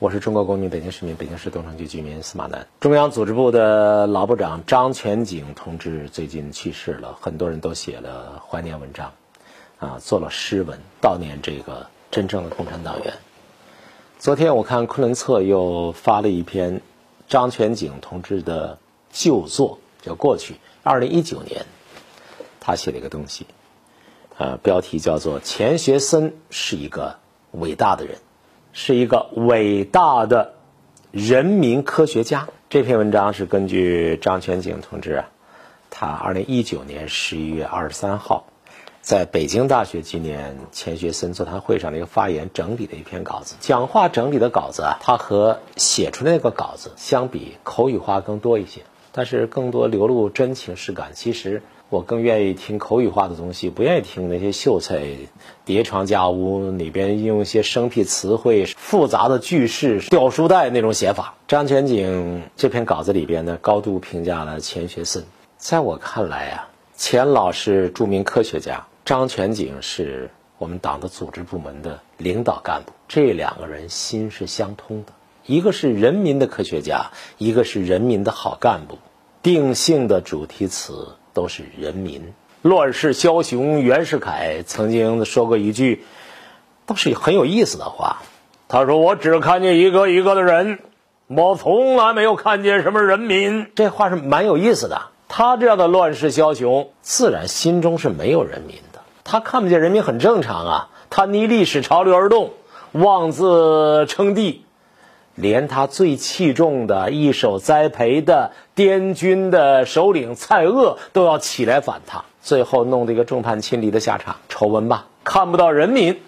我是中国公民、北京市民、北京市东城区居民司马南。中央组织部的老部长张全景同志最近去世了，很多人都写了怀念文章，啊，做了诗文悼念这个真正的共产党员。昨天我看昆仑策又发了一篇张全景同志的旧作，叫《过去》，二零一九年，他写了一个东西，呃，标题叫做《钱学森是一个伟大的人》。是一个伟大的人民科学家。这篇文章是根据张全景同志啊，他二零一九年十一月二十三号在北京大学纪念钱学森座谈会上的一个发言整理的一篇稿子。讲话整理的稿子啊，他和写出那个稿子相比，口语化更多一些，但是更多流露真情实感。其实。我更愿意听口语化的东西，不愿意听那些秀才叠床架屋里边用一些生僻词汇、复杂的句式、掉书袋那种写法。张全景这篇稿子里边呢，高度评价了钱学森。在我看来啊，钱老是著名科学家，张全景是我们党的组织部门的领导干部，这两个人心是相通的，一个是人民的科学家，一个是人民的好干部，定性的主题词。都是人民。乱世枭雄袁世凯曾经说过一句，倒是很有意思的话。他说：“我只看见一个一个的人，我从来没有看见什么人民。”这话是蛮有意思的。他这样的乱世枭雄，自然心中是没有人民的。他看不见人民很正常啊。他逆历史潮流而动，妄自称帝。连他最器重的、一手栽培的滇军的首领蔡锷都要起来反他，最后弄得一个众叛亲离的下场，丑闻吧？看不到人民，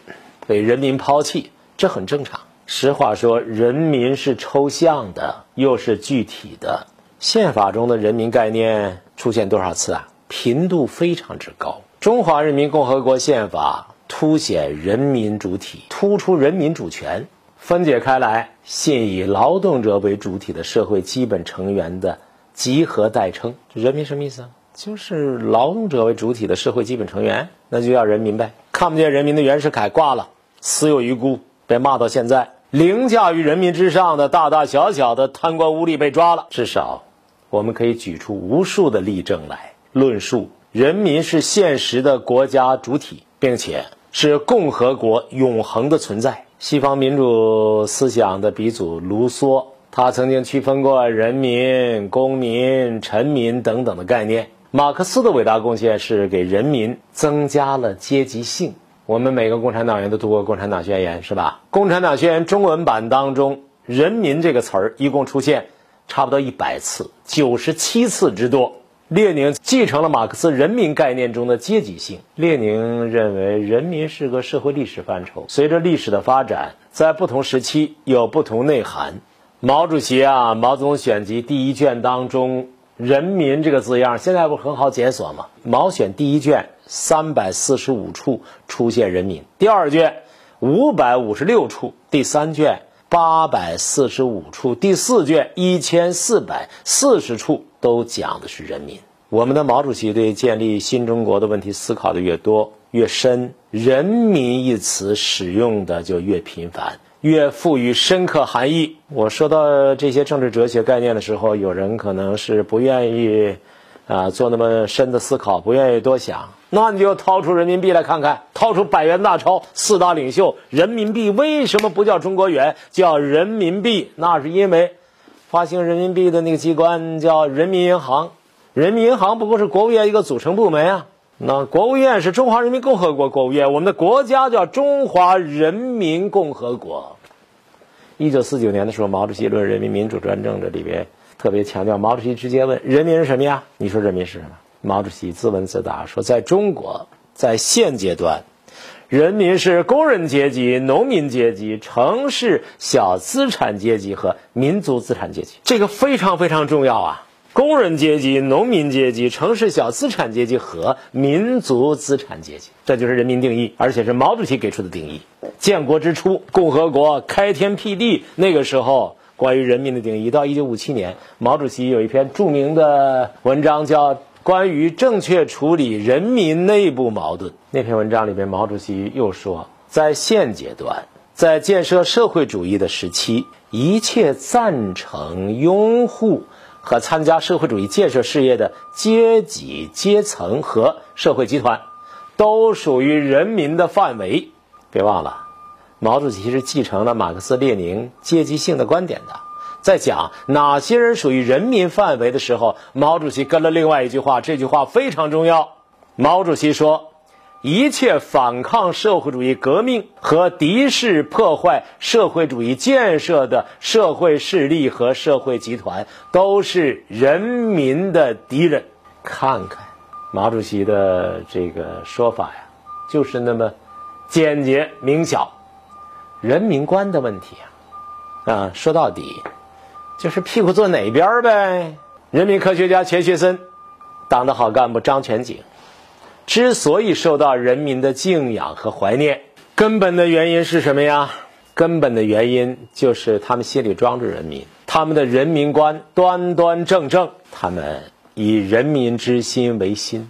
被人民抛弃，这很正常。实话说，人民是抽象的，又是具体的。宪法中的人民概念出现多少次啊？频度非常之高。中华人民共和国宪法凸显人民主体，突出人民主权。分解开来，信以劳动者为主体的社会基本成员的集合代称。人民什么意思啊？就是劳动者为主体的社会基本成员，那就叫人民呗。看不见人民的袁世凯挂了，死有余辜，被骂到现在。凌驾于人民之上的大大小小的贪官污吏被抓了。至少，我们可以举出无数的例证来论述：人民是现实的国家主体，并且是共和国永恒的存在。西方民主思想的鼻祖卢梭，他曾经区分过人民、公民、臣民等等的概念。马克思的伟大贡献是给人民增加了阶级性。我们每个共产党员都读过《共产党宣言》，是吧？《共产党宣言》中文版当中，“人民”这个词儿一共出现差不多一百次，九十七次之多。列宁继承了马克思人民概念中的阶级性。列宁认为，人民是个社会历史范畴，随着历史的发展，在不同时期有不同内涵。毛主席啊，《毛泽东选集》第一卷当中，“人民”这个字样，现在不很好检索吗？毛选第一卷三百四十五处出现“人民”，第二卷五百五十六处，第三卷。八百四十五处，第四卷一千四百四十处都讲的是人民。我们的毛主席对建立新中国的问题思考的越多越深，“人民”一词使用的就越频繁，越赋予深刻含义。我说到这些政治哲学概念的时候，有人可能是不愿意。啊，做那么深的思考，不愿意多想，那你就掏出人民币来看看，掏出百元大钞，四大领袖，人民币为什么不叫中国元，叫人民币？那是因为发行人民币的那个机关叫人民银行，人民银行不过是国务院一个组成部门啊。那国务院是中华人民共和国国务院，我们的国家叫中华人民共和国。一九四九年的时候，毛主席《论人民民主专政》这里边。特别强调，毛主席直接问：“人民是什么呀？”你说人民是什么？毛主席自问自答说：“在中国，在现阶段，人民是工人阶级、农民阶级、城市小资产阶级和民族资产阶级。这个非常非常重要啊！工人阶级、农民阶级、城市小资产阶级和民族资产阶级，这就是人民定义，而且是毛主席给出的定义。建国之初，共和国开天辟地，那个时候。”关于人民的定义，到一九五七年，毛主席有一篇著名的文章，叫《关于正确处理人民内部矛盾》。那篇文章里面，毛主席又说，在现阶段，在建设社会主义的时期，一切赞成、拥护和参加社会主义建设事业的阶级、阶层和社会集团，都属于人民的范围。别忘了，毛主席是继承了马克思列宁阶级性的观点的。在讲哪些人属于人民范围的时候，毛主席跟了另外一句话，这句话非常重要。毛主席说：“一切反抗社会主义革命和敌视破坏社会主义建设的社会势力和社会集团，都是人民的敌人。”看看毛主席的这个说法呀，就是那么简洁明晓。人民观的问题啊，啊，说到底。就是屁股坐哪边呗。人民科学家钱学森，党的好干部张全景，之所以受到人民的敬仰和怀念，根本的原因是什么呀？根本的原因就是他们心里装着人民，他们的人民观端端正正，他们以人民之心为心。